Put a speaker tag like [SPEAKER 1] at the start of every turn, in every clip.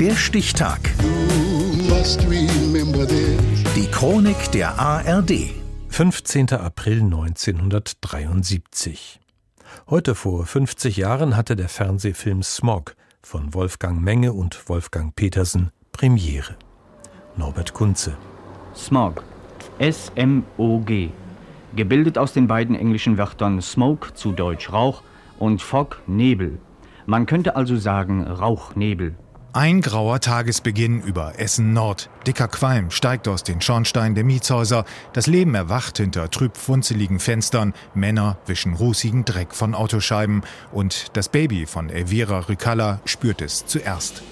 [SPEAKER 1] Der Stichtag. Die Chronik der ARD.
[SPEAKER 2] 15. April 1973. Heute vor 50 Jahren hatte der Fernsehfilm Smog von Wolfgang Menge und Wolfgang Petersen Premiere. Norbert Kunze.
[SPEAKER 3] Smog. S-M-O-G. Gebildet aus den beiden englischen Wörtern Smoke zu Deutsch Rauch und Fog Nebel. Man könnte also sagen Rauchnebel.
[SPEAKER 4] Ein grauer Tagesbeginn über Essen Nord. Dicker Qualm steigt aus den Schornsteinen der Mietshäuser. Das Leben erwacht hinter trübfunzeligen Fenstern. Männer wischen rußigen Dreck von Autoscheiben. Und das Baby von Elvira Rückalla spürt es zuerst.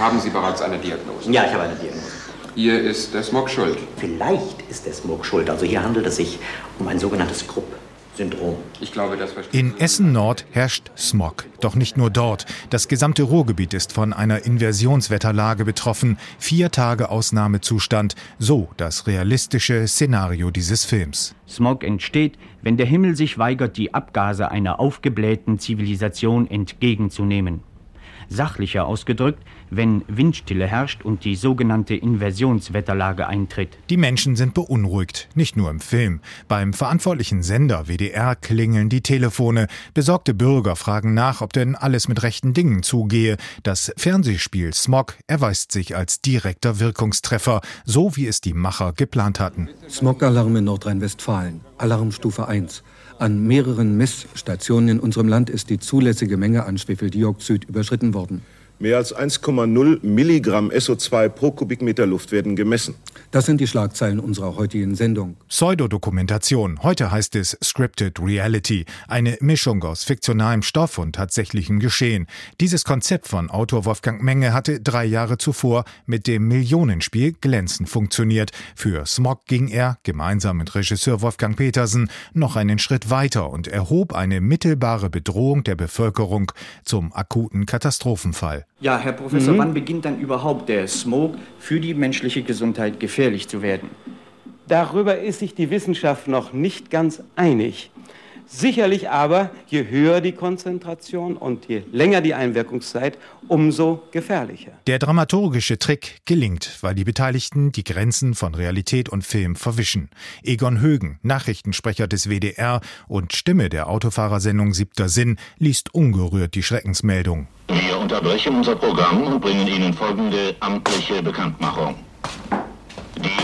[SPEAKER 5] Haben Sie bereits eine Diagnose?
[SPEAKER 6] Ja, ich habe eine Diagnose.
[SPEAKER 5] Hier ist der Smog schuld.
[SPEAKER 6] Vielleicht ist der Smog schuld. Also hier handelt es sich um ein sogenanntes Krupp. Syndrom.
[SPEAKER 5] Ich glaube, das
[SPEAKER 4] In Essen Nord herrscht Smog. Doch nicht nur dort. Das gesamte Ruhrgebiet ist von einer Inversionswetterlage betroffen. Vier Tage Ausnahmezustand. So das realistische Szenario dieses Films.
[SPEAKER 3] Smog entsteht, wenn der Himmel sich weigert, die Abgase einer aufgeblähten Zivilisation entgegenzunehmen. Sachlicher ausgedrückt, wenn Windstille herrscht und die sogenannte Inversionswetterlage eintritt.
[SPEAKER 4] Die Menschen sind beunruhigt, nicht nur im Film. Beim verantwortlichen Sender WDR klingeln die Telefone. Besorgte Bürger fragen nach, ob denn alles mit rechten Dingen zugehe. Das Fernsehspiel Smog erweist sich als direkter Wirkungstreffer, so wie es die Macher geplant hatten.
[SPEAKER 7] Smog-Alarm in Nordrhein-Westfalen. Alarmstufe 1. An mehreren Messstationen in unserem Land ist die zulässige Menge an Schwefeldioxid überschritten worden.
[SPEAKER 8] Mehr als 1,0 Milligramm SO2 pro Kubikmeter Luft werden gemessen.
[SPEAKER 7] Das sind die Schlagzeilen unserer heutigen Sendung.
[SPEAKER 4] Pseudodokumentation. Heute heißt es Scripted Reality. Eine Mischung aus fiktionalem Stoff und tatsächlichem Geschehen. Dieses Konzept von Autor Wolfgang Menge hatte drei Jahre zuvor mit dem Millionenspiel glänzend funktioniert. Für Smog ging er, gemeinsam mit Regisseur Wolfgang Petersen, noch einen Schritt weiter und erhob eine mittelbare Bedrohung der Bevölkerung zum akuten Katastrophenfall.
[SPEAKER 3] Ja, Herr Professor, wann beginnt dann überhaupt der Smog für die menschliche Gesundheit gefährlich zu werden?
[SPEAKER 9] Darüber ist sich die Wissenschaft noch nicht ganz einig. Sicherlich aber, je höher die Konzentration und je länger die Einwirkungszeit, umso gefährlicher.
[SPEAKER 4] Der dramaturgische Trick gelingt, weil die Beteiligten die Grenzen von Realität und Film verwischen. Egon Högen, Nachrichtensprecher des WDR und Stimme der Autofahrersendung Siebter Sinn, liest ungerührt die Schreckensmeldung.
[SPEAKER 10] Unterbrechen unser Programm und bringen Ihnen folgende amtliche Bekanntmachung.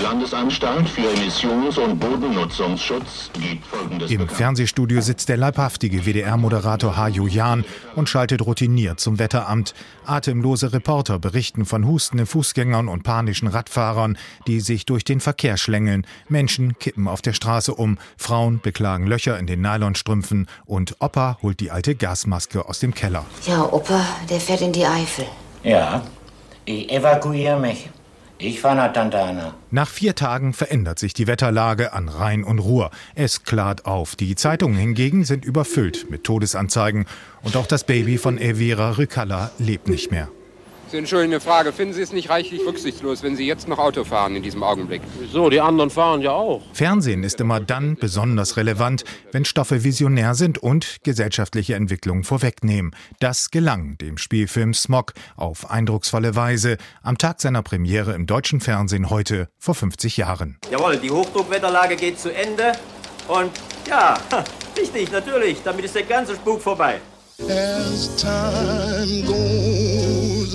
[SPEAKER 10] Landesanstalt für Emissions- und Bodennutzungsschutz gibt folgendes
[SPEAKER 4] Im
[SPEAKER 10] bekannt.
[SPEAKER 4] Fernsehstudio sitzt der leibhaftige WDR-Moderator Hajo Jahn und schaltet routiniert zum Wetteramt. Atemlose Reporter berichten von hustenden Fußgängern und panischen Radfahrern, die sich durch den Verkehr schlängeln. Menschen kippen auf der Straße um, Frauen beklagen Löcher in den Nylonstrümpfen und Opa holt die alte Gasmaske aus dem Keller.
[SPEAKER 11] Ja, Opa, der fährt in die Eifel.
[SPEAKER 12] Ja, ich evakuiere mich. Ich fahre nach Tante.
[SPEAKER 4] Nach vier Tagen verändert sich die Wetterlage an Rhein und Ruhr. Es klart auf. Die Zeitungen hingegen sind überfüllt mit Todesanzeigen. Und auch das Baby von Elvira Rückalla lebt nicht mehr.
[SPEAKER 5] Sie entschuldigen eine Frage. Finden Sie es nicht reichlich rücksichtslos, wenn Sie jetzt noch Auto fahren in diesem Augenblick?
[SPEAKER 13] Wieso? Die anderen fahren ja auch.
[SPEAKER 4] Fernsehen ist immer dann besonders relevant, wenn Stoffe visionär sind und gesellschaftliche Entwicklungen vorwegnehmen. Das gelang dem Spielfilm Smog auf eindrucksvolle Weise am Tag seiner Premiere im deutschen Fernsehen heute vor 50 Jahren.
[SPEAKER 6] Jawohl, die Hochdruckwetterlage geht zu Ende. Und ja, richtig, natürlich. Damit ist der ganze Spuk vorbei.